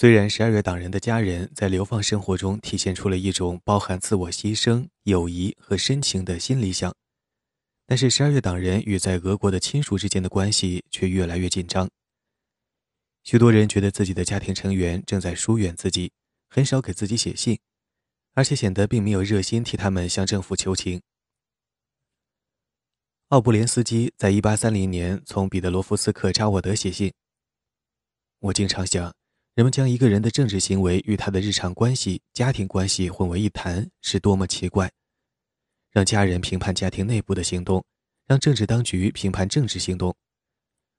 虽然十二月党人的家人在流放生活中体现出了一种包含自我牺牲、友谊和深情的新理想，但是十二月党人与在俄国的亲属之间的关系却越来越紧张。许多人觉得自己的家庭成员正在疏远自己，很少给自己写信，而且显得并没有热心替他们向政府求情。奥布连斯基在1830年从彼得罗夫斯克扎沃德写信：“我经常想。”人们将一个人的政治行为与他的日常关系、家庭关系混为一谈，是多么奇怪！让家人评判家庭内部的行动，让政治当局评判政治行动，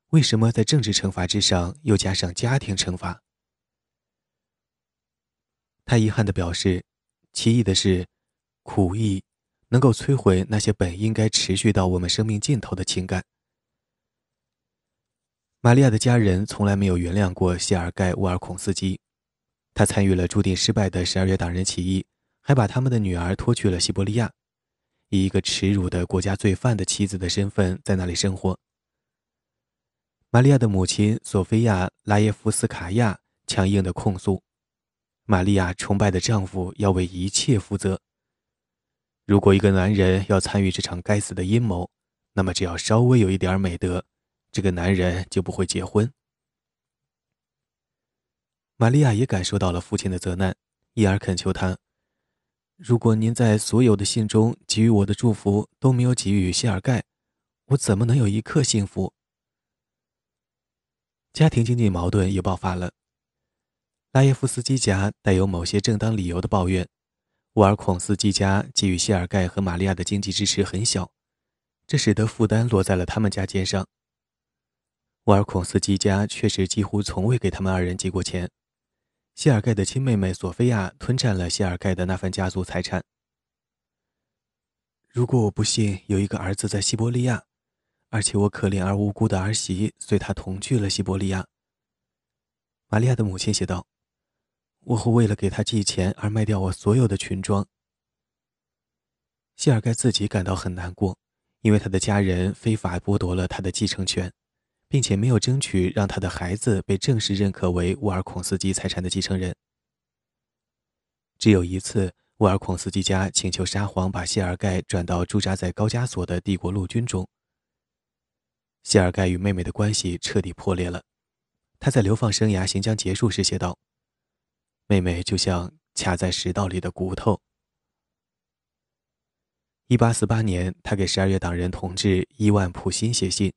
为什么在政治惩罚之上又加上家庭惩罚？他遗憾地表示：“奇异的是，苦役能够摧毁那些本应该持续到我们生命尽头的情感。”玛利亚的家人从来没有原谅过谢尔盖·沃尔孔斯基，他参与了注定失败的十二月党人起义，还把他们的女儿拖去了西伯利亚，以一个耻辱的国家罪犯的妻子的身份在那里生活。玛利亚的母亲索菲亚·拉耶夫斯卡娅强硬地控诉，玛利亚崇拜的丈夫要为一切负责。如果一个男人要参与这场该死的阴谋，那么只要稍微有一点美德。这个男人就不会结婚。玛利亚也感受到了父亲的责难，因而恳求他：“如果您在所有的信中给予我的祝福都没有给予谢尔盖，我怎么能有一刻幸福？”家庭经济矛盾也爆发了。拉耶夫斯基家带有某些正当理由的抱怨，沃尔孔斯基家给予谢尔盖和玛利亚的经济支持很小，这使得负担落在了他们家肩上。沃尔孔斯基家确实几乎从未给他们二人寄过钱。谢尔盖的亲妹妹索菲亚吞占了谢尔盖的那份家族财产。如果我不幸有一个儿子在西伯利亚，而且我可怜而无辜的儿媳随他同去了西伯利亚，玛利亚的母亲写道：“我会为了给他寄钱而卖掉我所有的裙装。”谢尔盖自己感到很难过，因为他的家人非法剥夺了他的继承权。并且没有争取让他的孩子被正式认可为沃尔孔斯基财产的继承人。只有一次，沃尔孔斯基家请求沙皇把谢尔盖转到驻扎在高加索的帝国陆军中。谢尔盖与妹妹的关系彻底破裂了。他在流放生涯行将结束时写道：“妹妹就像卡在食道里的骨头。”1848 年，他给十二月党人同志伊万普辛写信。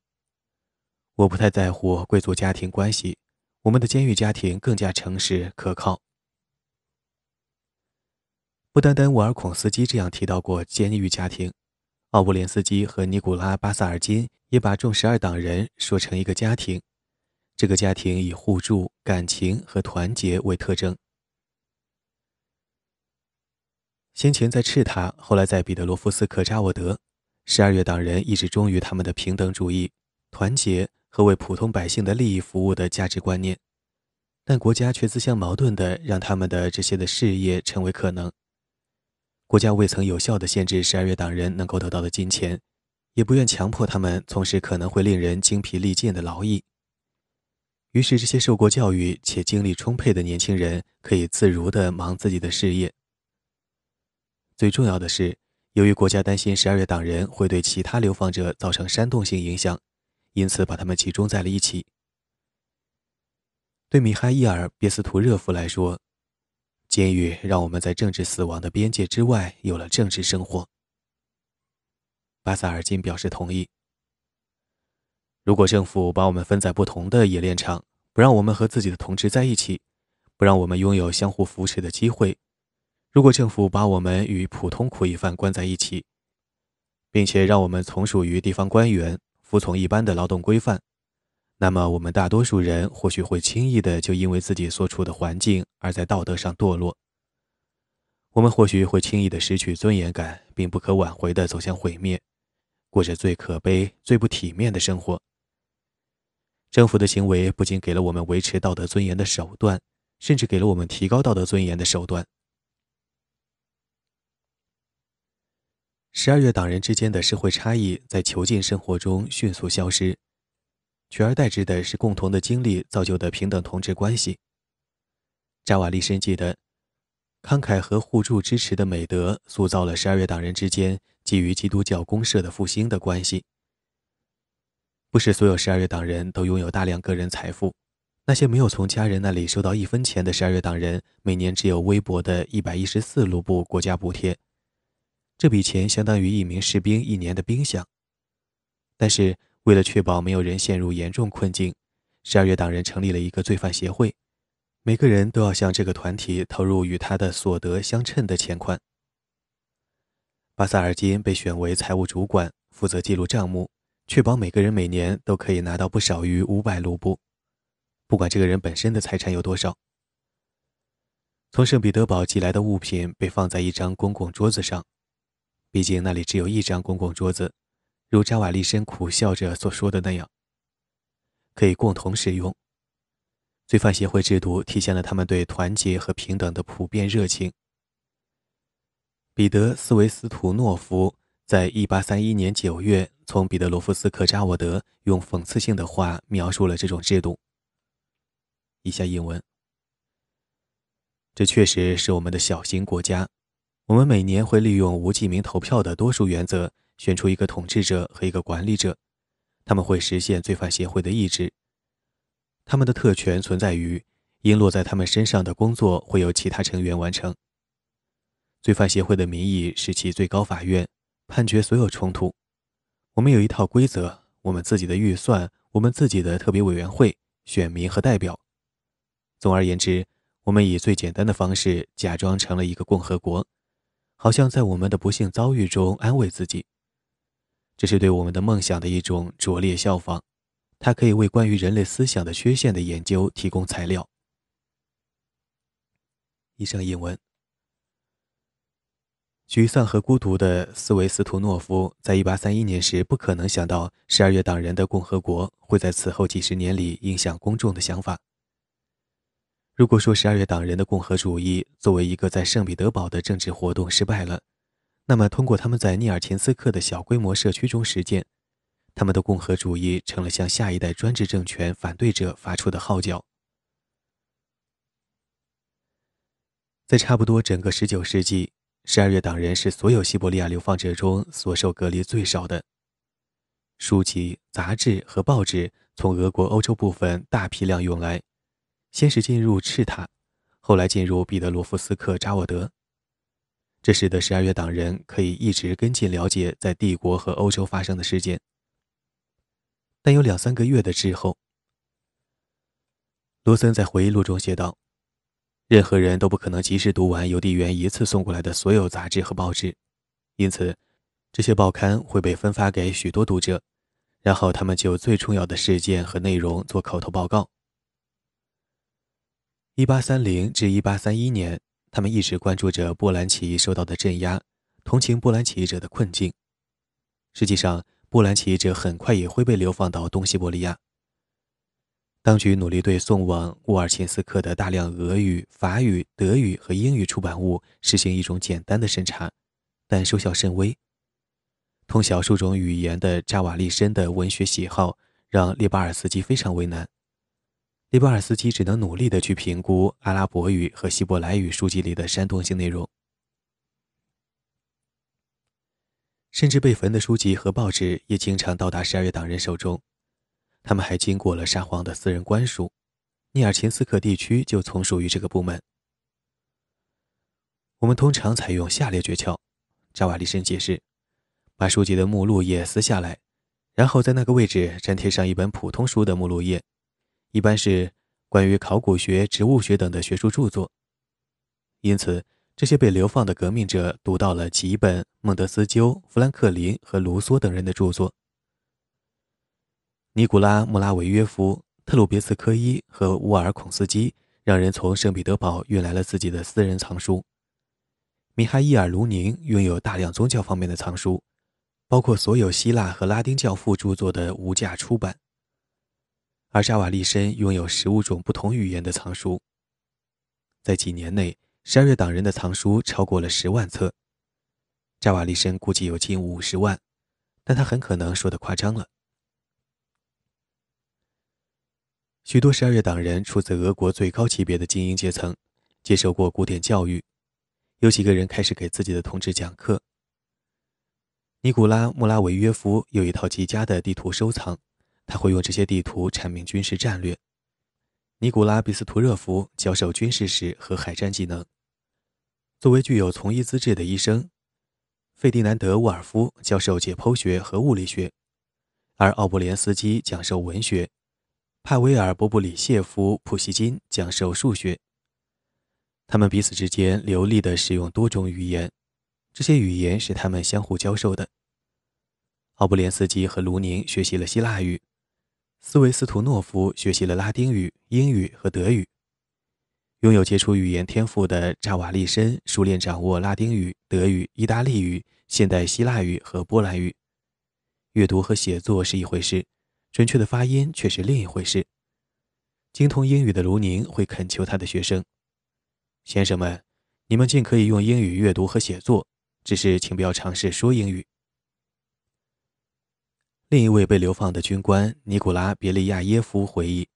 我不太在乎贵族家庭关系，我们的监狱家庭更加诚实可靠。不单单沃尔孔斯基这样提到过监狱家庭，奥布连斯基和尼古拉巴萨尔金也把众十二党人说成一个家庭，这个家庭以互助、感情和团结为特征。先前在赤塔，后来在彼得罗夫斯克扎沃德，十二月党人一直忠于他们的平等主义、团结。和为普通百姓的利益服务的价值观念，但国家却自相矛盾地让他们的这些的事业成为可能。国家未曾有效地限制十二月党人能够得到的金钱，也不愿强迫他们从事可能会令人精疲力尽的劳役。于是，这些受过教育且精力充沛的年轻人可以自如地忙自己的事业。最重要的是，由于国家担心十二月党人会对其他流放者造成煽动性影响。因此，把他们集中在了一起。对米哈伊尔·别斯图热夫来说，监狱让我们在政治死亡的边界之外有了政治生活。巴萨尔金表示同意。如果政府把我们分在不同的冶炼厂，不让我们和自己的同志在一起，不让我们拥有相互扶持的机会；如果政府把我们与普通苦役犯关在一起，并且让我们从属于地方官员，服从一般的劳动规范，那么我们大多数人或许会轻易的就因为自己所处的环境而在道德上堕落。我们或许会轻易的失去尊严感，并不可挽回的走向毁灭，过着最可悲、最不体面的生活。政府的行为不仅给了我们维持道德尊严的手段，甚至给了我们提高道德尊严的手段。十二月党人之间的社会差异在囚禁生活中迅速消失，取而代之的是共同的经历造就的平等同志关系。扎瓦利深记得，慷慨和互助支持的美德塑造了十二月党人之间基于基督教公社的复兴的关系。不是所有十二月党人都拥有大量个人财富，那些没有从家人那里收到一分钱的十二月党人，每年只有微薄的一百一十四卢布国家补贴，这笔钱相当于一名士兵一年的兵饷。但是，为了确保没有人陷入严重困境，十二月党人成立了一个罪犯协会。每个人都要向这个团体投入与他的所得相称的钱款。巴萨尔金被选为财务主管，负责记录账目，确保每个人每年都可以拿到不少于五百卢布，不管这个人本身的财产有多少。从圣彼得堡寄来的物品被放在一张公共桌子上，毕竟那里只有一张公共桌子，如扎瓦利申苦笑着所说的那样，可以共同使用。罪犯协会制度体现了他们对团结和平等的普遍热情。彼得·斯维斯图诺夫在1831年9月从彼得罗夫斯克扎沃德用讽刺性的话描述了这种制度。以下引文：这确实是我们的小型国家。我们每年会利用无记名投票的多数原则，选出一个统治者和一个管理者，他们会实现罪犯协会的意志。他们的特权存在于，应落在他们身上的工作会由其他成员完成。罪犯协会的名义是其最高法院，判决所有冲突。我们有一套规则，我们自己的预算，我们自己的特别委员会、选民和代表。总而言之，我们以最简单的方式假装成了一个共和国，好像在我们的不幸遭遇中安慰自己。这是对我们的梦想的一种拙劣效仿。它可以为关于人类思想的缺陷的研究提供材料。以上引文。沮丧和孤独的斯维斯图诺夫在1831年时不可能想到十二月党人的共和国会在此后几十年里影响公众的想法。如果说十二月党人的共和主义作为一个在圣彼得堡的政治活动失败了，那么通过他们在涅尔琴斯克的小规模社区中实践。他们的共和主义成了向下一代专制政权反对者发出的号角。在差不多整个19世纪，十二月党人是所有西伯利亚流放者中所受隔离最少的。书籍、杂志和报纸从俄国欧洲部分大批量涌来，先是进入赤塔，后来进入彼得罗夫斯克扎沃德。这使得十二月党人可以一直跟进了解在帝国和欧洲发生的事件。但有两三个月的滞后。罗森在回忆录中写道：“任何人都不可能及时读完邮递员一次送过来的所有杂志和报纸，因此，这些报刊会被分发给许多读者，然后他们就最重要的事件和内容做口头报告。1830至1831年，他们一直关注着波兰起义受到的镇压，同情波兰起义者的困境。实际上，波兰起义者很快也会被流放到东西伯利亚。当局努力对送往沃尔钦斯克的大量俄语、法语、德语和英语出版物实行一种简单的审查，但收效甚微。通晓数种语言的扎瓦利申的文学喜好让列巴尔斯基非常为难。利波尔斯基只能努力地去评估阿拉伯语和希伯来语书籍里的煽动性内容。甚至被焚的书籍和报纸也经常到达十二月党人手中，他们还经过了沙皇的私人官署，涅尔琴斯克地区就从属于这个部门。我们通常采用下列诀窍，扎瓦利申解释：把书籍的目录页撕下来，然后在那个位置粘贴上一本普通书的目录页，一般是关于考古学、植物学等的学术著作。因此。这些被流放的革命者读到了几本、孟德斯鸠、富兰克林和卢梭等人的著作。尼古拉·穆拉维约夫、特鲁别茨科伊和乌尔孔斯基让人从圣彼得堡运来了自己的私人藏书。米哈伊尔·卢宁拥有大量宗教方面的藏书，包括所有希腊和拉丁教父著作的无价出版。而扎瓦利申拥有十五种不同语言的藏书。在几年内。十二月党人的藏书超过了十万册，扎瓦利申估计有近五十万，但他很可能说的夸张了。许多十二月党人出自俄国最高级别的精英阶层，接受过古典教育，有几个人开始给自己的同志讲课。尼古拉·穆拉维约夫有一套极佳的地图收藏，他会用这些地图阐明军事战略。尼古拉·比斯图热夫教授军事史和海战技能。作为具有从医资质的医生，费迪南德·沃尔夫教授解剖学和物理学，而奥布连斯基讲授文学，帕维尔·波布里谢夫·普希金讲授数学。他们彼此之间流利地使用多种语言，这些语言是他们相互教授的。奥布连斯基和卢宁学习了希腊语。斯维斯图诺夫学习了拉丁语、英语和德语。拥有杰出语言天赋的扎瓦利申熟练掌握拉丁语、德语、意大利语、现代希腊语和波兰语。阅读和写作是一回事，准确的发音却是另一回事。精通英语的卢宁会恳求他的学生：“先生们，你们尽可以用英语阅读和写作，只是请不要尝试说英语。”另一位被流放的军官尼古拉·别利亚耶夫回忆：“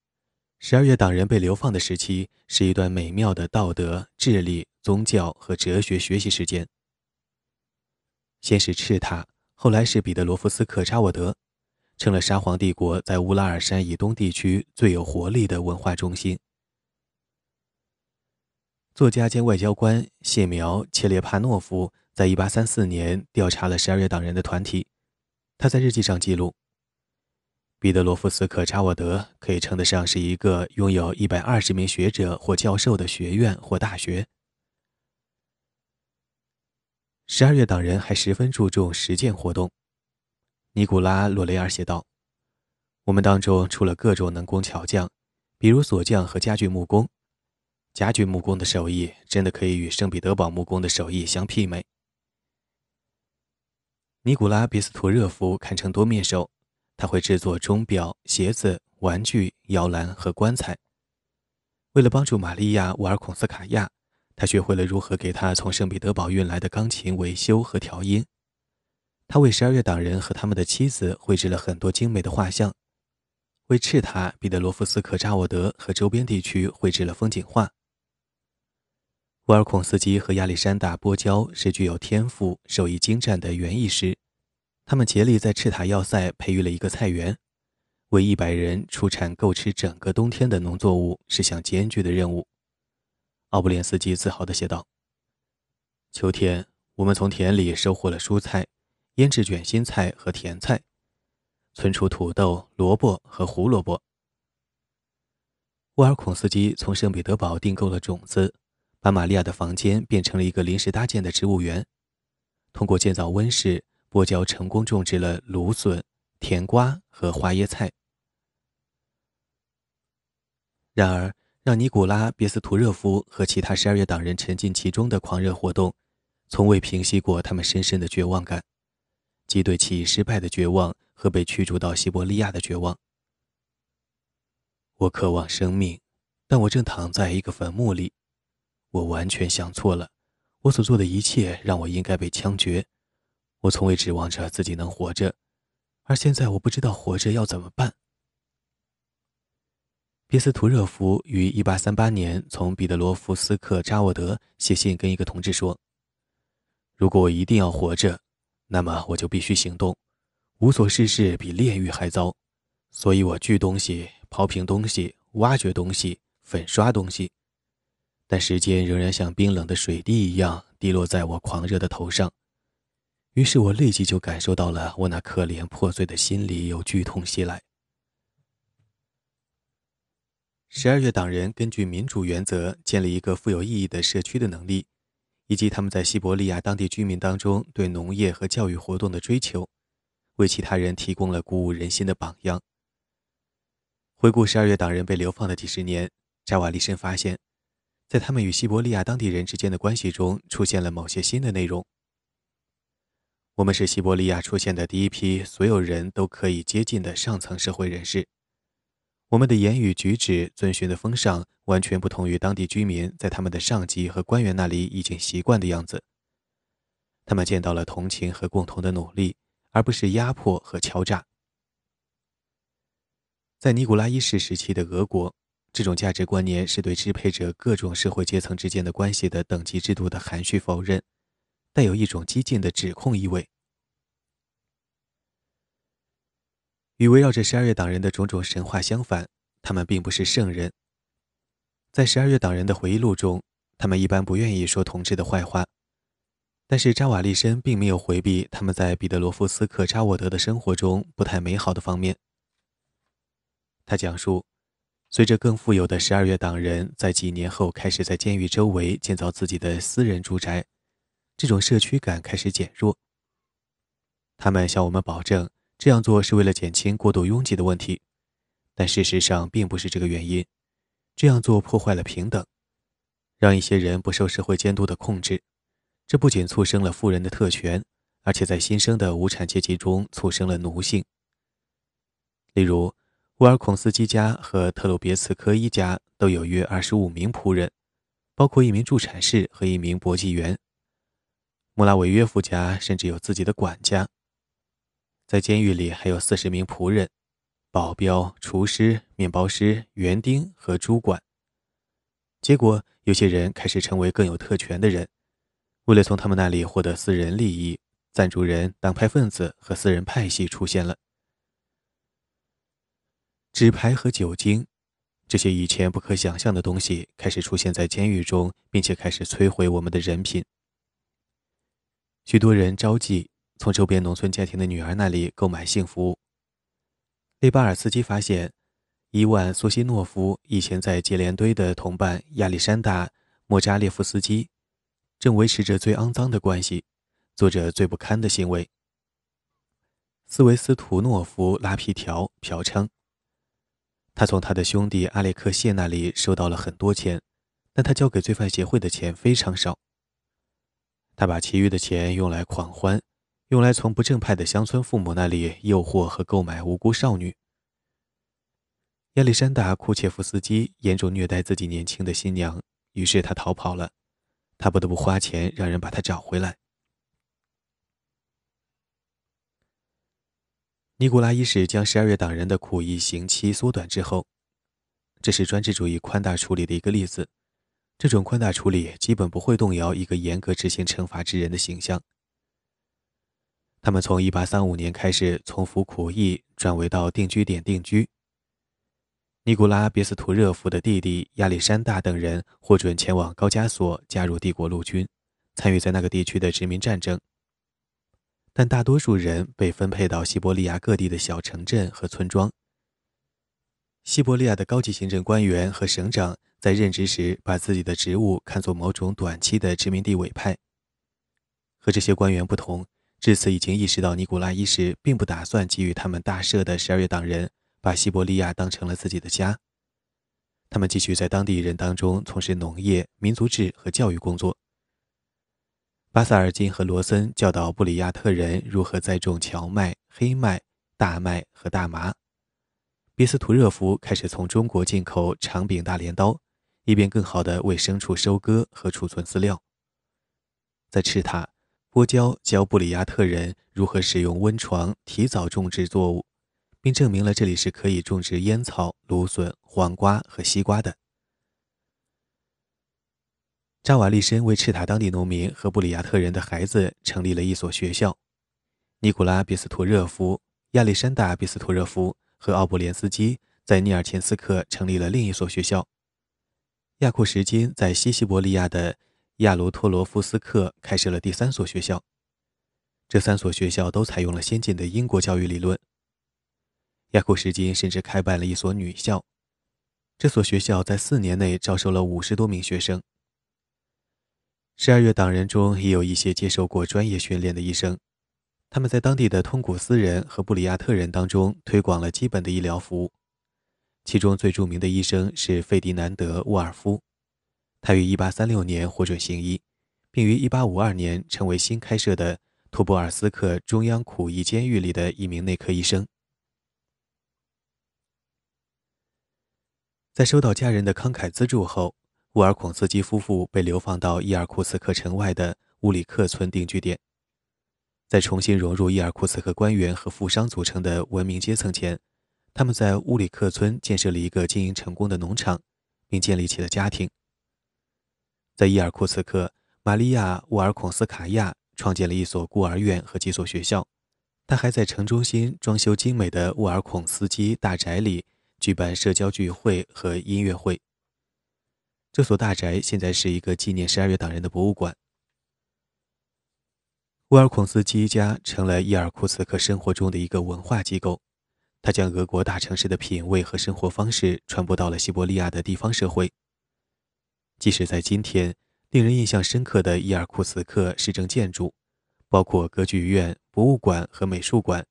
十二月党人被流放的时期是一段美妙的道德、智力、宗教和哲学学习时间。先是赤塔，后来是彼得罗夫斯克扎沃德，成了沙皇帝国在乌拉尔山以东地区最有活力的文化中心。”作家兼外交官谢苗切列帕诺夫在1834年调查了十二月党人的团体。他在日记上记录：“彼得罗夫斯克查沃德可以称得上是一个拥有一百二十名学者或教授的学院或大学。”十二月党人还十分注重实践活动。尼古拉·洛雷尔写道：“我们当中出了各种能工巧匠，比如锁匠和家具木工。家具木工的手艺真的可以与圣彼得堡木工的手艺相媲美。”尼古拉·比斯图热夫堪称多面手，他会制作钟表、鞋子、玩具、摇篮和棺材。为了帮助玛利亚·沃尔孔斯卡娅，他学会了如何给他从圣彼得堡运来的钢琴维修和调音。他为十二月党人和他们的妻子绘制了很多精美的画像，为赤塔、彼得罗夫斯克扎沃德和周边地区绘制了风景画。沃尔孔斯基和亚历山大·波焦是具有天赋、手艺精湛的园艺师，他们竭力在赤塔要塞培育了一个菜园，为一百人出产够吃整个冬天的农作物是项艰巨的任务。奥布连斯基自豪地写道：“秋天，我们从田里收获了蔬菜、腌制卷心菜和甜菜，存储土豆、萝卜和胡萝卜。”沃尔孔斯基从圣彼得堡订购了种子。把玛利亚的房间变成了一个临时搭建的植物园。通过建造温室，波焦成功种植了芦笋、甜瓜和花椰菜。然而，让尼古拉·别斯图热夫和其他十二月党人沉浸其中的狂热活动，从未平息过他们深深的绝望感，即对起义失败的绝望和被驱逐到西伯利亚的绝望。我渴望生命，但我正躺在一个坟墓里。我完全想错了，我所做的一切让我应该被枪决。我从未指望着自己能活着，而现在我不知道活着要怎么办。别斯图热夫于1838年从彼得罗夫斯克扎沃德写信跟一个同志说：“如果我一定要活着，那么我就必须行动。无所事事比炼狱还糟，所以我锯东西、刨平东西、挖掘东西、粉刷东西。”但时间仍然像冰冷的水滴一样滴落在我狂热的头上，于是我立即就感受到了我那可怜破碎的心里有剧痛袭来。十二月党人根据民主原则建立一个富有意义的社区的能力，以及他们在西伯利亚当地居民当中对农业和教育活动的追求，为其他人提供了鼓舞人心的榜样。回顾十二月党人被流放的几十年，扎瓦利申发现。在他们与西伯利亚当地人之间的关系中，出现了某些新的内容。我们是西伯利亚出现的第一批所有人都可以接近的上层社会人士。我们的言语举止、遵循的风尚，完全不同于当地居民在他们的上级和官员那里已经习惯的样子。他们见到了同情和共同的努力，而不是压迫和敲诈。在尼古拉一世时期的俄国。这种价值观念是对支配者各种社会阶层之间的关系的等级制度的含蓄否认，带有一种激进的指控意味。与围绕着十二月党人的种种神话相反，他们并不是圣人。在十二月党人的回忆录中，他们一般不愿意说同志的坏话，但是扎瓦利申并没有回避他们在彼得罗夫斯克扎沃德的生活中不太美好的方面。他讲述，随着更富有的十二月党人在几年后开始在监狱周围建造自己的私人住宅，这种社区感开始减弱。他们向我们保证。这样做是为了减轻过度拥挤的问题，但事实上并不是这个原因。这样做破坏了平等，让一些人不受社会监督的控制。这不仅促生了富人的特权，而且在新生的无产阶级中促生了奴性。例如，沃尔孔斯基家和特鲁别茨科伊家都有约二十五名仆人，包括一名助产士和一名搏击员。穆拉维约夫家甚至有自己的管家。在监狱里还有四十名仆人、保镖、厨师、面包师、园丁和主管。结果，有些人开始成为更有特权的人，为了从他们那里获得私人利益，赞助人、党派分子和私人派系出现了。纸牌和酒精，这些以前不可想象的东西开始出现在监狱中，并且开始摧毁我们的人品。许多人招妓。从周边农村家庭的女儿那里购买性服务。利巴尔斯基发现，伊万·苏西诺夫以前在接连堆的同伴亚历山大·莫扎列夫斯基，正维持着最肮脏的关系，做着最不堪的行为。斯维斯图诺夫拉皮条嫖娼。他从他的兄弟阿列克谢那里收到了很多钱，但他交给罪犯协会的钱非常少。他把其余的钱用来狂欢。用来从不正派的乡村父母那里诱惑和购买无辜少女。亚历山大·库切夫斯基严重虐待自己年轻的新娘，于是他逃跑了。他不得不花钱让人把他找回来。尼古拉一世将十二月党人的苦役刑期缩短之后，这是专制主义宽大处理的一个例子。这种宽大处理基本不会动摇一个严格执行惩罚之人的形象。他们从1835年开始从服苦役转为到定居点定居。尼古拉·别斯图热夫的弟弟亚历山大等人获准前往高加索加入帝国陆军，参与在那个地区的殖民战争。但大多数人被分配到西伯利亚各地的小城镇和村庄。西伯利亚的高级行政官员和省长在任职时把自己的职务看作某种短期的殖民地委派。和这些官员不同。至此，已经意识到尼古拉一世并不打算给予他们大赦的十二月党人把西伯利亚当成了自己的家。他们继续在当地人当中从事农业、民族志和教育工作。巴萨尔金和罗森教导布里亚特人如何栽种荞麦、黑麦、大麦和大麻。别斯图热夫开始从中国进口长柄大镰刀，以便更好地为牲畜收割和储存饲料。在赤塔。波焦教布里亚特人如何使用温床提早种植作物，并证明了这里是可以种植烟草、芦笋、黄瓜和西瓜的。扎瓦利申为赤塔当地农民和布里亚特人的孩子成立了一所学校。尼古拉·别斯托热夫、亚历山大·别斯托热夫和奥布连斯基在尼尔钱斯克成立了另一所学校。亚库什金在西西伯利亚的。亚罗托罗夫斯克开设了第三所学校，这三所学校都采用了先进的英国教育理论。亚库什金甚至开办了一所女校，这所学校在四年内招收了五十多名学生。十二月党人中也有一些接受过专业训练的医生，他们在当地的通古斯人和布里亚特人当中推广了基本的医疗服务。其中最著名的医生是费迪南德·沃尔夫。他于1836年获准行医，并于1852年成为新开设的托波尔斯克中央苦役监狱里的一名内科医生。在收到家人的慷慨资助后，沃尔孔斯基夫妇被流放到伊尔库茨克城外的乌里克村定居点。在重新融入伊尔库茨克官员和富商组成的文明阶层前，他们在乌里克村建设了一个经营成功的农场，并建立起了家庭。在伊尔库茨克，玛利亚·沃尔孔斯卡娅创建了一所孤儿院和几所学校。他还在城中心装修精美的沃尔孔斯基大宅里举办社交聚会和音乐会。这所大宅现在是一个纪念十二月党人的博物馆。沃尔孔斯基家成了伊尔库茨克生活中的一个文化机构。他将俄国大城市的品味和生活方式传播到了西伯利亚的地方社会。即使在今天，令人印象深刻的伊尔库茨克市政建筑，包括歌剧院、博物馆和美术馆，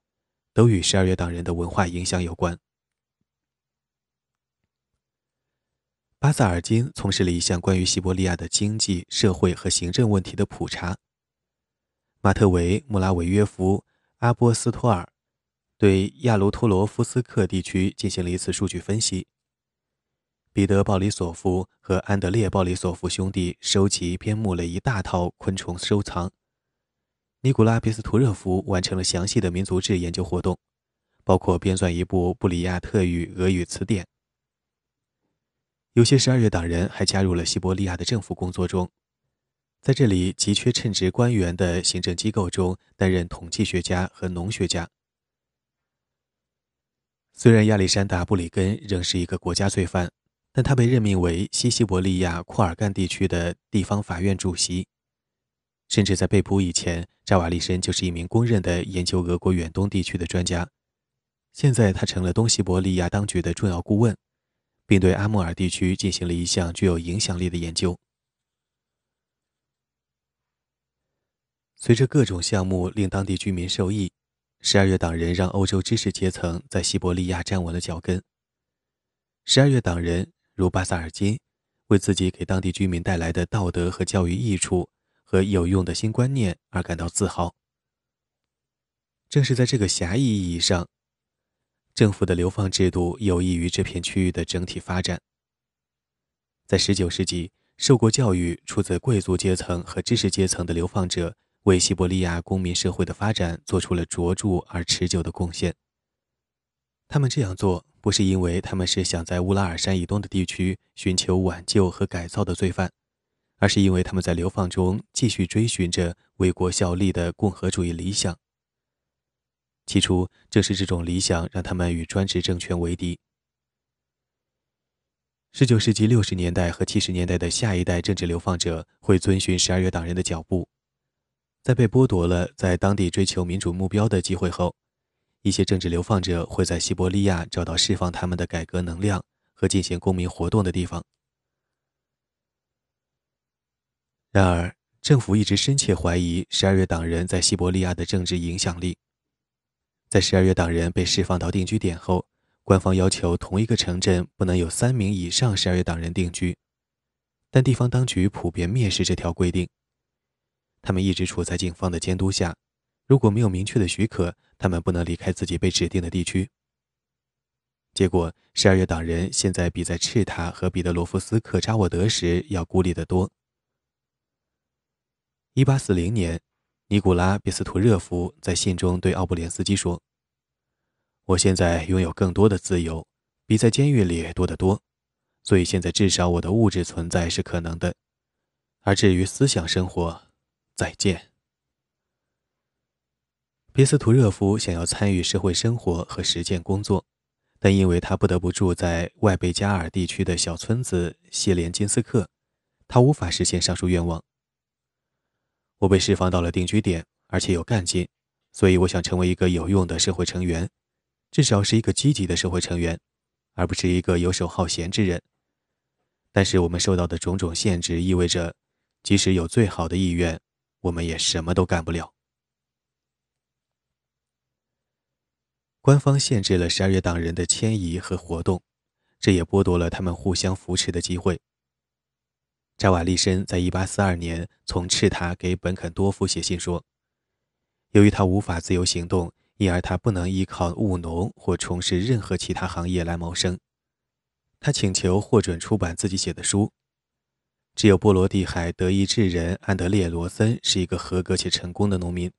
都与十二月党人的文化影响有关。巴萨尔金从事了一项关于西伯利亚的经济社会和行政问题的普查。马特维·穆拉维约夫·阿波斯托尔。对亚卢托罗夫斯克地区进行了一次数据分析。彼得·鲍里索夫和安德烈·鲍里索夫兄弟收集编目了一大套昆虫收藏。尼古拉·别斯图热夫完成了详细的民族志研究活动，包括编纂一部布里亚特语俄语词典。有些十二月党人还加入了西伯利亚的政府工作中，在这里急缺称职官员的行政机构中担任统计学家和农学家。虽然亚历山大·布里根仍是一个国家罪犯，但他被任命为西西伯利亚库尔干地区的地方法院主席。甚至在被捕以前，扎瓦利申就是一名公认的研究俄国远东地区的专家。现在他成了东西伯利亚当局的重要顾问，并对阿穆尔地区进行了一项具有影响力的研究。随着各种项目令当地居民受益。十二月党人让欧洲知识阶层在西伯利亚站稳了脚跟。十二月党人如巴萨尔金，为自己给当地居民带来的道德和教育益处和有用的新观念而感到自豪。正是在这个狭义意义上，政府的流放制度有益于这片区域的整体发展。在19世纪，受过教育、出自贵族阶层和知识阶层的流放者。为西伯利亚公民社会的发展做出了卓著而持久的贡献。他们这样做不是因为他们是想在乌拉尔山以东的地区寻求挽救和改造的罪犯，而是因为他们在流放中继续追寻着为国效力的共和主义理想。起初，正是这种理想让他们与专制政权为敌。19世纪60年代和70年代的下一代政治流放者会遵循十二月党人的脚步。在被剥夺了在当地追求民主目标的机会后，一些政治流放者会在西伯利亚找到释放他们的改革能量和进行公民活动的地方。然而，政府一直深切怀疑十二月党人在西伯利亚的政治影响力。在十二月党人被释放到定居点后，官方要求同一个城镇不能有三名以上十二月党人定居，但地方当局普遍蔑视这条规定。他们一直处在警方的监督下，如果没有明确的许可，他们不能离开自己被指定的地区。结果，十二月党人现在比在赤塔和彼得罗夫斯克扎沃德时要孤立得多。一八四零年，尼古拉·别斯图热夫在信中对奥布连斯基说：“我现在拥有更多的自由，比在监狱里多得多，所以现在至少我的物质存在是可能的，而至于思想生活。”再见。别斯图热夫想要参与社会生活和实践工作，但因为他不得不住在外贝加尔地区的小村子谢连金斯克，他无法实现上述愿望。我被释放到了定居点，而且有干劲，所以我想成为一个有用的社会成员，至少是一个积极的社会成员，而不是一个游手好闲之人。但是我们受到的种种限制意味着，即使有最好的意愿。我们也什么都干不了。官方限制了十二月党人的迁移和活动，这也剥夺了他们互相扶持的机会。扎瓦利申在1842年从赤塔给本肯多夫写信说：“由于他无法自由行动，因而他不能依靠务农或从事任何其他行业来谋生。他请求获准出版自己写的书。”只有波罗的海德意志人安德烈·罗森是一个合格且成功的农民。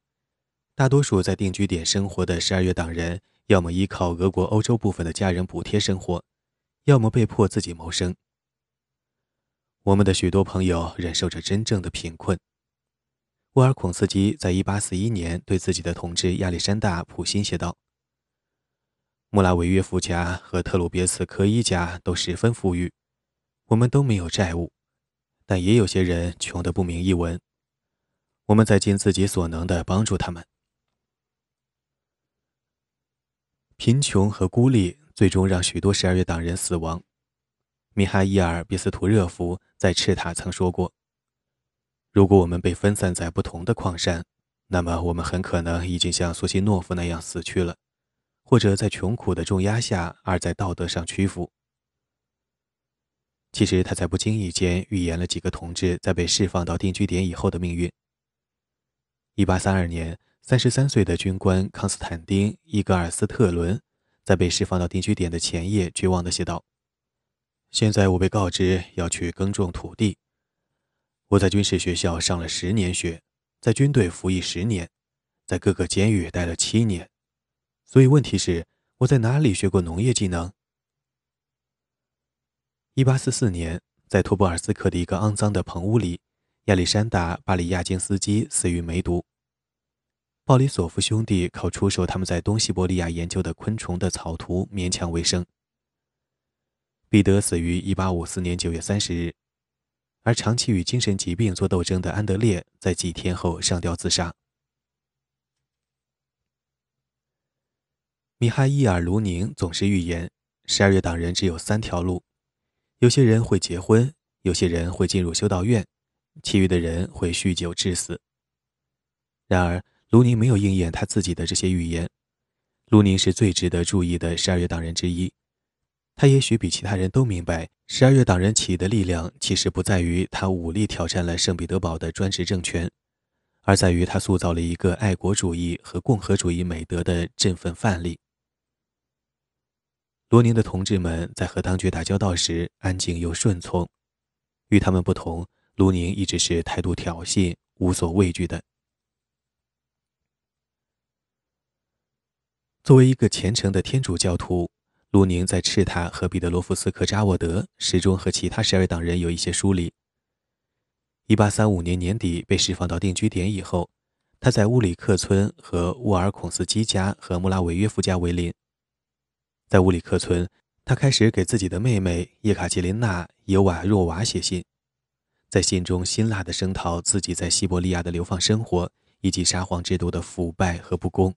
大多数在定居点生活的十二月党人要么依靠俄国欧洲部分的家人补贴生活，要么被迫自己谋生。我们的许多朋友忍受着真正的贫困。沃尔孔斯基在1841年对自己的同志亚历山大·普辛写道：“穆拉维约夫家和特鲁别茨科伊家都十分富裕，我们都没有债务，但也有些人穷得不明一文。我们在尽自己所能的帮助他们。贫穷和孤立最终让许多十二月党人死亡。米哈伊尔·比斯图热夫在赤塔曾说过。”如果我们被分散在不同的矿山，那么我们很可能已经像苏西诺夫那样死去了，或者在穷苦的重压下而在道德上屈服。其实他在不经意间预言了几个同志在被释放到定居点以后的命运。1832年，33岁的军官康斯坦丁·伊格尔斯特伦在被释放到定居点的前夜，绝望地写道：“现在我被告知要去耕种土地。”我在军事学校上了十年学，在军队服役十年，在各个监狱待了七年，所以问题是我在哪里学过农业技能？一八四四年，在托波尔斯克的一个肮脏的棚屋里，亚历山大·巴里亚金斯基死于梅毒。鲍里索夫兄弟靠出售他们在东西伯利亚研究的昆虫的草图勉强为生。彼得死于一八五四年九月三十日。而长期与精神疾病做斗争的安德烈，在几天后上吊自杀。米哈伊尔·卢宁总是预言，十二月党人只有三条路：有些人会结婚，有些人会进入修道院，其余的人会酗酒致死。然而，卢宁没有应验他自己的这些预言。卢宁是最值得注意的十二月党人之一。他也许比其他人都明白，十二月党人起义的力量其实不在于他武力挑战了圣彼得堡的专制政权，而在于他塑造了一个爱国主义和共和主义美德的振奋范例。罗宁的同志们在和当局打交道时安静又顺从，与他们不同，卢宁一直是态度挑衅、无所畏惧的。作为一个虔诚的天主教徒。卢宁在赤塔和彼得罗夫斯克扎沃德始终和其他十二党人有一些疏离。1835年年底被释放到定居点以后，他在乌里克村和沃尔孔斯基家和穆拉维约夫家为邻。在乌里克村，他开始给自己的妹妹叶卡捷琳娜·尤瓦若娃写信，在信中辛辣地声讨自己在西伯利亚的流放生活以及沙皇制度的腐败和不公。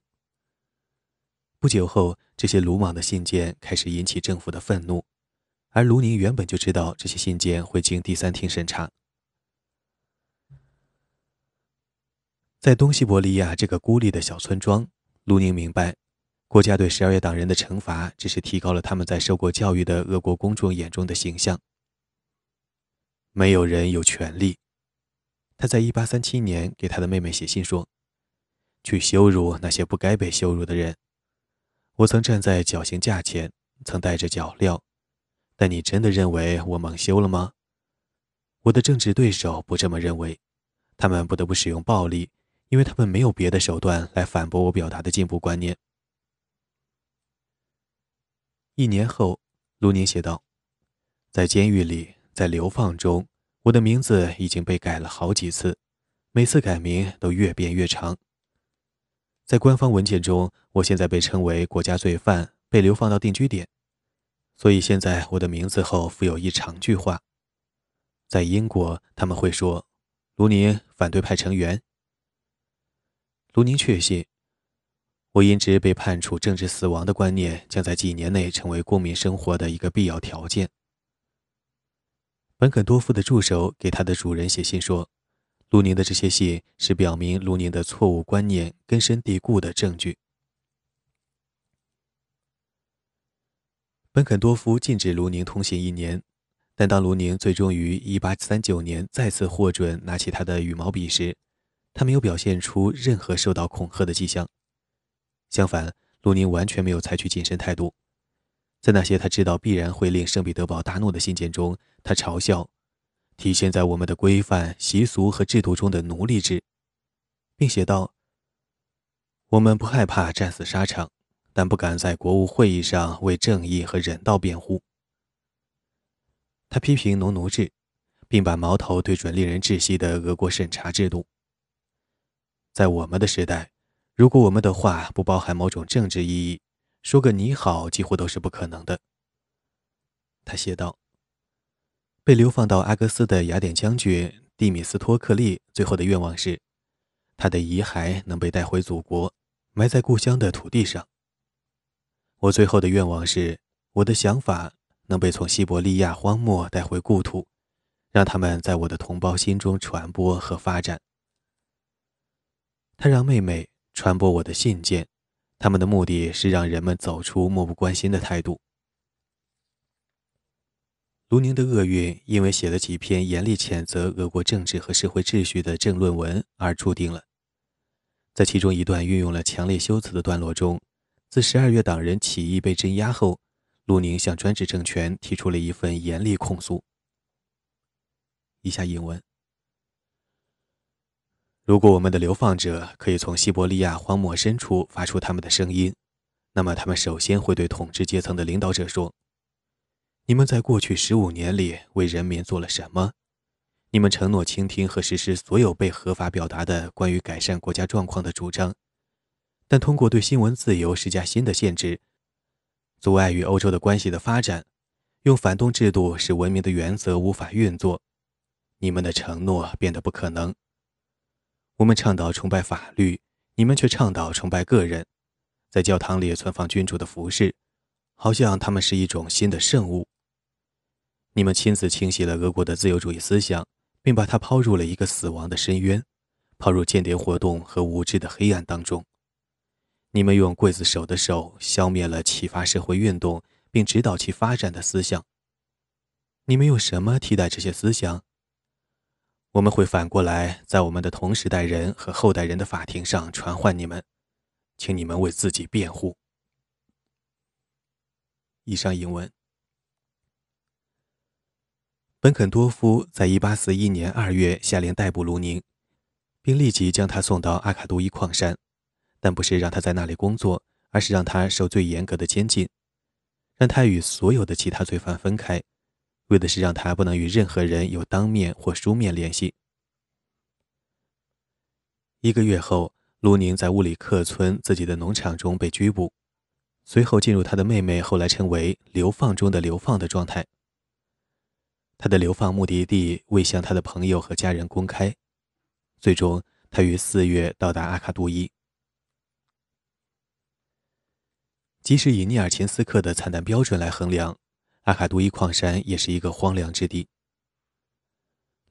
不久后，这些鲁莽的信件开始引起政府的愤怒，而卢宁原本就知道这些信件会经第三庭审查。在东西伯利亚这个孤立的小村庄，卢宁明白，国家对十二月党人的惩罚只是提高了他们在受过教育的俄国公众眼中的形象。没有人有权利，他在一八三七年给他的妹妹写信说：“去羞辱那些不该被羞辱的人。”我曾站在绞刑架前，曾带着脚镣，但你真的认为我蒙羞了吗？我的政治对手不这么认为，他们不得不使用暴力，因为他们没有别的手段来反驳我表达的进步观念。一年后，卢宁写道：“在监狱里，在流放中，我的名字已经被改了好几次，每次改名都越变越长。”在官方文件中，我现在被称为国家罪犯，被流放到定居点。所以现在我的名字后附有一长句话。在英国，他们会说：“卢宁，反对派成员。”卢宁确信，我因之被判处政治死亡的观念将在几年内成为公民生活的一个必要条件。本肯多夫的助手给他的主人写信说。卢宁的这些信是表明卢宁的错误观念根深蒂固的证据。本肯多夫禁止卢宁通信一年，但当卢宁最终于1839年再次获准拿起他的羽毛笔时，他没有表现出任何受到恐吓的迹象。相反，卢宁完全没有采取谨慎态度。在那些他知道必然会令圣彼得堡大怒的信件中，他嘲笑。体现在我们的规范、习俗和制度中的奴隶制，并写道：“我们不害怕战死沙场，但不敢在国务会议上为正义和人道辩护。他批评农奴制，并把矛头对准令人窒息的俄国审查制度。在我们的时代，如果我们的话不包含某种政治意义，说个你好几乎都是不可能的。他写道：“被流放到阿格斯的雅典将军蒂米斯托克利最后的愿望是，他的遗骸能被带回祖国，埋在故乡的土地上。我最后的愿望是，我的想法能被从西伯利亚荒漠带回故土，让他们在我的同胞心中传播和发展。他让妹妹传播我的信件，他们的目的是让人们走出漠不关心的态度。”卢宁的厄运，因为写了几篇严厉谴责俄国政治和社会秩序的政论文而注定了。在其中一段运用了强烈修辞的段落中，自十二月党人起义被镇压后，卢宁向专制政权提出了一份严厉控诉。以下引文：如果我们的流放者可以从西伯利亚荒漠深处发出他们的声音，那么他们首先会对统治阶层的领导者说。你们在过去十五年里为人民做了什么？你们承诺倾听和实施所有被合法表达的关于改善国家状况的主张，但通过对新闻自由施加新的限制，阻碍与欧洲的关系的发展，用反动制度使文明的原则无法运作。你们的承诺变得不可能。我们倡导崇拜法律，你们却倡导崇拜个人，在教堂里存放君主的服饰，好像他们是一种新的圣物。你们亲自清洗了俄国的自由主义思想，并把它抛入了一个死亡的深渊，抛入间谍活动和无知的黑暗当中。你们用刽子手的手消灭了启发社会运动并指导其发展的思想。你们用什么替代这些思想？我们会反过来在我们的同时代人和后代人的法庭上传唤你们，请你们为自己辩护。以上引文。本肯多夫在1841年2月下令逮捕卢宁，并立即将他送到阿卡杜伊矿山，但不是让他在那里工作，而是让他受最严格的监禁，让他与所有的其他罪犯分开，为的是让他不能与任何人有当面或书面联系。一个月后，卢宁在乌里克村自己的农场中被拘捕，随后进入他的妹妹后来称为“流放中的流放”的状态。他的流放目的地未向他的朋友和家人公开。最终，他于四月到达阿卡杜伊。即使以涅尔琴斯克的惨淡标准来衡量，阿卡杜伊矿山也是一个荒凉之地。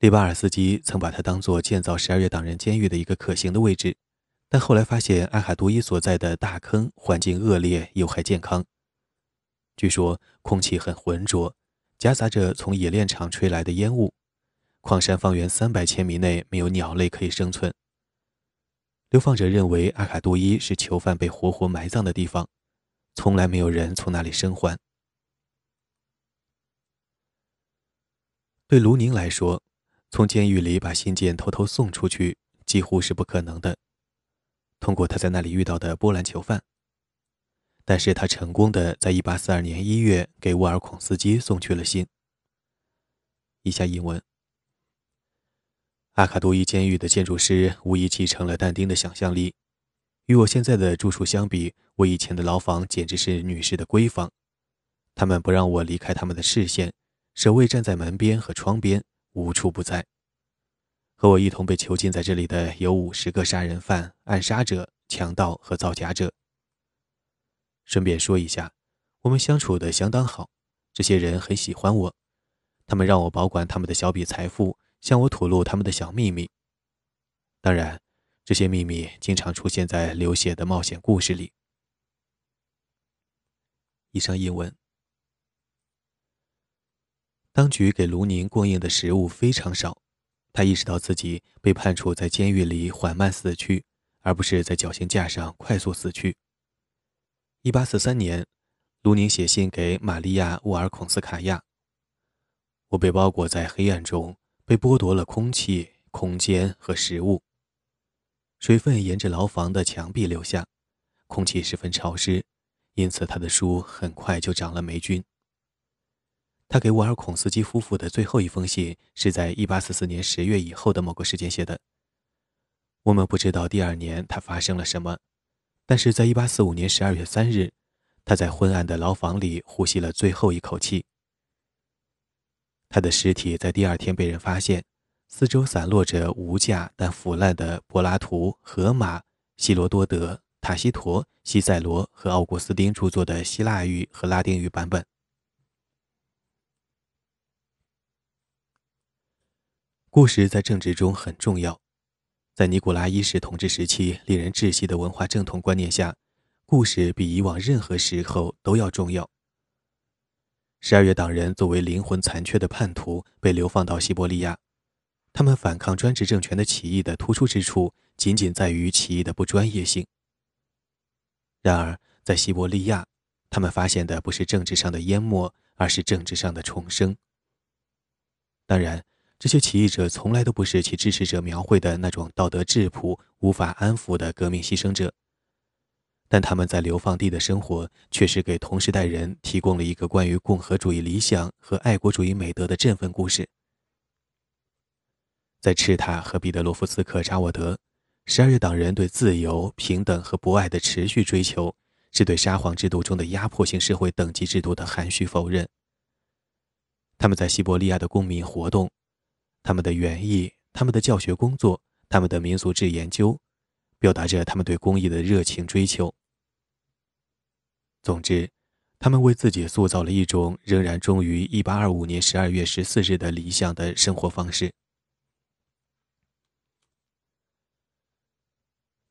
利巴尔斯基曾把它当作建造十二月党人监狱的一个可行的位置，但后来发现阿卡杜伊所在的大坑环境恶劣，有害健康。据说空气很浑浊。夹杂着从冶炼厂吹来的烟雾，矿山方圆三百千米内没有鸟类可以生存。流放者认为阿卡杜伊是囚犯被活活埋葬的地方，从来没有人从那里生还。对卢宁来说，从监狱里把信件偷偷送出去几乎是不可能的。通过他在那里遇到的波兰囚犯。但是他成功的在1842年1月给沃尔孔斯基送去了信。以下引文：阿卡多伊监狱的建筑师无疑继承了但丁的想象力。与我现在的住处相比，我以前的牢房简直是女士的闺房。他们不让我离开他们的视线，守卫站在门边和窗边，无处不在。和我一同被囚禁在这里的有五十个杀人犯、暗杀者、强盗和造假者。顺便说一下，我们相处的相当好，这些人很喜欢我，他们让我保管他们的小笔财富，向我吐露他们的小秘密。当然，这些秘密经常出现在流血的冒险故事里。以上译文。当局给卢宁供应的食物非常少，他意识到自己被判处在监狱里缓慢死去，而不是在绞刑架上快速死去。一八四三年，卢宁写信给玛利亚·沃尔孔斯卡娅：“我被包裹在黑暗中，被剥夺了空气、空间和食物。水分沿着牢房的墙壁流下，空气十分潮湿，因此他的书很快就长了霉菌。他给沃尔孔斯基夫妇的最后一封信是在1844年10月以后的某个时间写的。我们不知道第二年他发生了什么，但是在1845年12月3日，他在昏暗的牢房里呼吸了最后一口气。他的尸体在第二天被人发现，四周散落着无价但腐烂的柏拉图、荷马、希罗多德、塔西佗、西塞罗和奥古斯丁著作的希腊语和拉丁语版本。故事在政治中很重要，在尼古拉一世统治时期令人窒息的文化正统观念下，故事比以往任何时候都要重要。十二月党人作为灵魂残缺的叛徒被流放到西伯利亚，他们反抗专制政权的起义的突出之处仅仅在于起义的不专业性。然而，在西伯利亚，他们发现的不是政治上的淹没，而是政治上的重生。当然。这些起义者从来都不是其支持者描绘的那种道德质朴、无法安抚的革命牺牲者，但他们在流放地的生活确实给同时代人提供了一个关于共和主义理想和爱国主义美德的振奋故事。在赤塔和彼得罗夫斯克扎沃德，十二月党人对自由、平等和博爱的持续追求，是对沙皇制度中的压迫性社会等级制度的含蓄否认。他们在西伯利亚的公民活动。他们的园艺、他们的教学工作、他们的民俗志研究，表达着他们对公益的热情追求。总之，他们为自己塑造了一种仍然忠于1825年12月14日的理想的生活方式。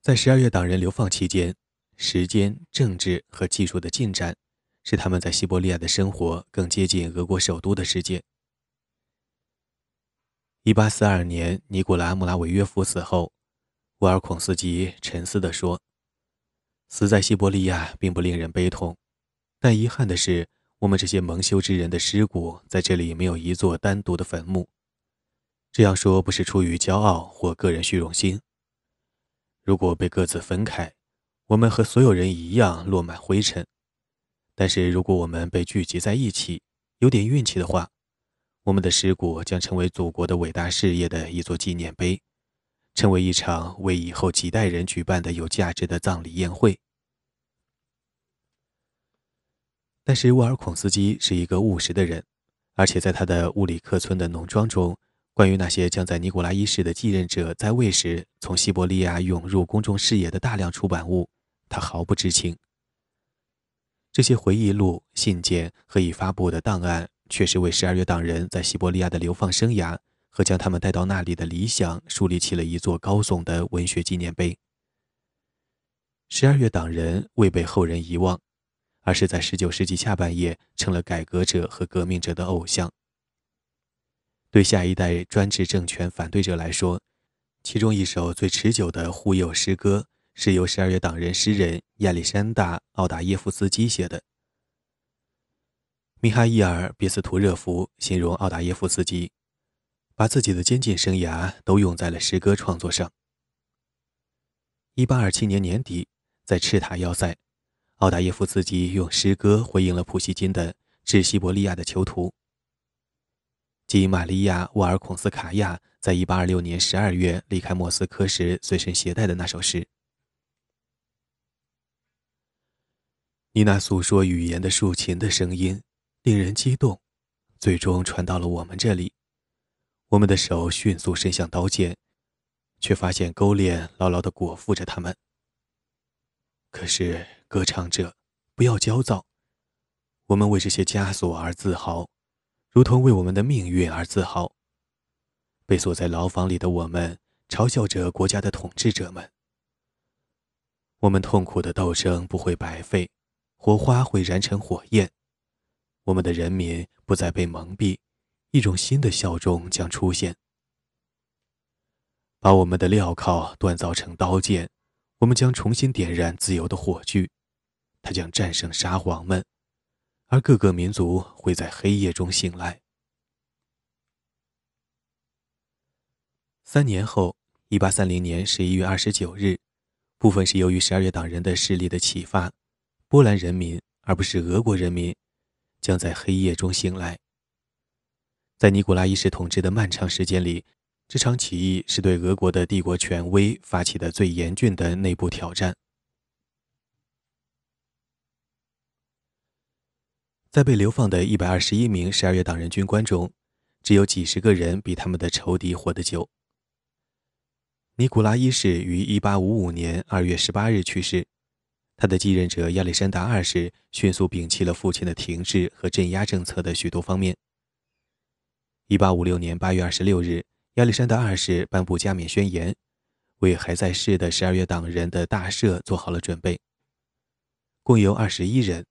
在十二月党人流放期间，时间、政治和技术的进展，使他们在西伯利亚的生活更接近俄国首都的世界。一八四二年，尼古拉·穆拉维约夫死后，沃尔孔斯基沉思地说：“死在西伯利亚并不令人悲痛，但遗憾的是，我们这些蒙羞之人的尸骨在这里没有一座单独的坟墓。这样说不是出于骄傲或个人虚荣心。如果被各自分开，我们和所有人一样落满灰尘；但是如果我们被聚集在一起，有点运气的话。”我们的尸骨将成为祖国的伟大事业的一座纪念碑，成为一场为以后几代人举办的有价值的葬礼宴会。但是沃尔孔斯基是一个务实的人，而且在他的乌里克村的农庄中，关于那些将在尼古拉一世的继任者在位时从西伯利亚涌入公众视野的大量出版物，他毫不知情。这些回忆录、信件和已发布的档案。确实为十二月党人在西伯利亚的流放生涯和将他们带到那里的理想树立起了一座高耸的文学纪念碑。十二月党人未被后人遗忘，而是在十九世纪下半叶成了改革者和革命者的偶像。对下一代专制政权反对者来说，其中一首最持久的忽悠诗歌是由十二月党人诗人亚历山大·奥达耶夫斯基写的。米哈伊尔·别斯图热夫形容奥达耶夫斯基，把自己的监禁生涯都用在了诗歌创作上。1827年年底，在赤塔要塞，奥达耶夫斯基用诗歌回应了普希金的《致西伯利亚的囚徒》，即玛利亚·沃尔孔斯卡娅在1826年12月离开莫斯科时随身携带的那首诗。你那诉说语言的竖琴的声音。令人激动，最终传到了我们这里。我们的手迅速伸向刀剑，却发现钩链牢牢地裹缚着他们。可是，歌唱者，不要焦躁。我们为这些枷锁而自豪，如同为我们的命运而自豪。被锁在牢房里的我们，嘲笑着国家的统治者们。我们痛苦的斗争不会白费，火花会燃成火焰。我们的人民不再被蒙蔽，一种新的效忠将出现。把我们的镣铐锻造成刀剑，我们将重新点燃自由的火炬，它将战胜沙皇们，而各个民族会在黑夜中醒来。三年后，一八三零年十一月二十九日，部分是由于十二月党人的势力的启发。波兰人民而不是俄国人民，将在黑夜中醒来。在尼古拉一世统治的漫长时间里，这场起义是对俄国的帝国权威发起的最严峻的内部挑战。在被流放的一百二十一名十二月党人军官中，只有几十个人比他们的仇敌活得久。尼古拉一世于一八五五年二月十八日去世，他的继任者亚历山大二世迅速摒弃了父亲的停滞和镇压政策的许多方面。一八五六年八月二十六日，亚历山大二世颁布加冕宣言，为还在世的十二月党人的大赦做好了准备。共有二十一人，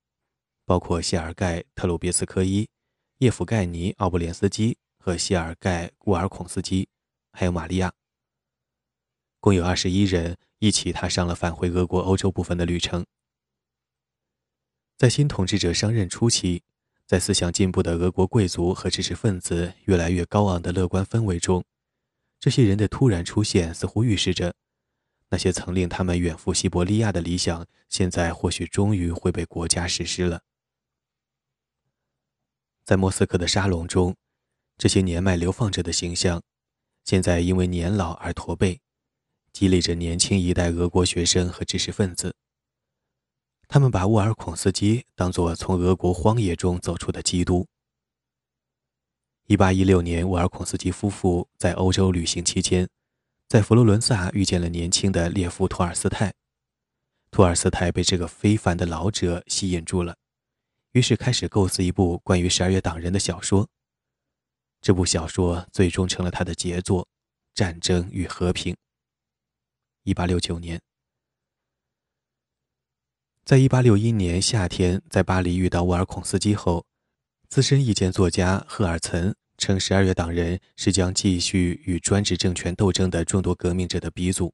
包括谢尔盖·特鲁别茨科伊、叶甫盖尼·奥布连斯基和谢尔盖·乌尔孔斯基，还有玛利亚。共有二十一人一起踏上了返回俄国欧洲部分的旅程。在新统治者上任初期。在思想进步的俄国贵族和知识分子越来越高昂的乐观氛围中，这些人的突然出现似乎预示着，那些曾令他们远赴西伯利亚的理想，现在或许终于会被国家实施了。在莫斯科的沙龙中，这些年迈流放者的形象，现在因为年老而驼背，激励着年轻一代俄国学生和知识分子。他们把沃尔孔斯基当作从俄国荒野中走出的基督。1816年，沃尔孔斯基夫妇在欧洲旅行期间，在佛罗伦萨遇见了年轻的列夫·托尔斯泰。托尔斯泰被这个非凡的老者吸引住了，于是开始构思一部关于十二月党人的小说。这部小说最终成了他的杰作《战争与和平》。1869年。在一八六一年夏天，在巴黎遇到沃尔孔斯基后，资深意见作家赫尔岑称，十二月党人是将继续与专制政权斗争的众多革命者的鼻祖。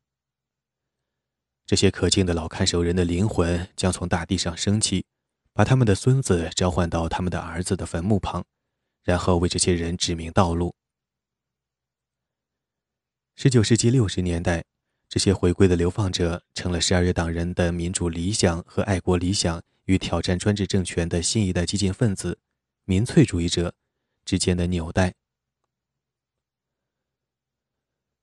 这些可敬的老看守人的灵魂将从大地上升起，把他们的孙子召唤到他们的儿子的坟墓旁，然后为这些人指明道路。十九世纪六十年代。这些回归的流放者成了十二月党人的民主理想和爱国理想与挑战专制政权的新一代激进分子、民粹主义者之间的纽带。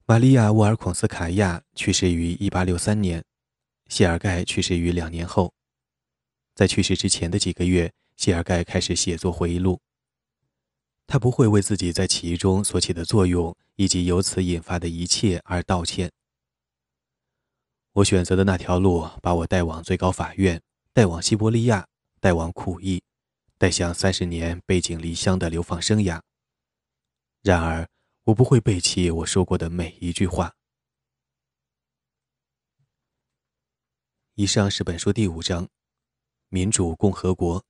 玛利亚·沃尔孔斯卡娅去世于1863年，谢尔盖去世于两年后。在去世之前的几个月，谢尔盖开始写作回忆录。他不会为自己在起义中所起的作用以及由此引发的一切而道歉。我选择的那条路把我带往最高法院，带往西伯利亚，带往苦役，带向三十年背井离乡的流放生涯。然而，我不会背弃我说过的每一句话。以上是本书第五章：民主共和国。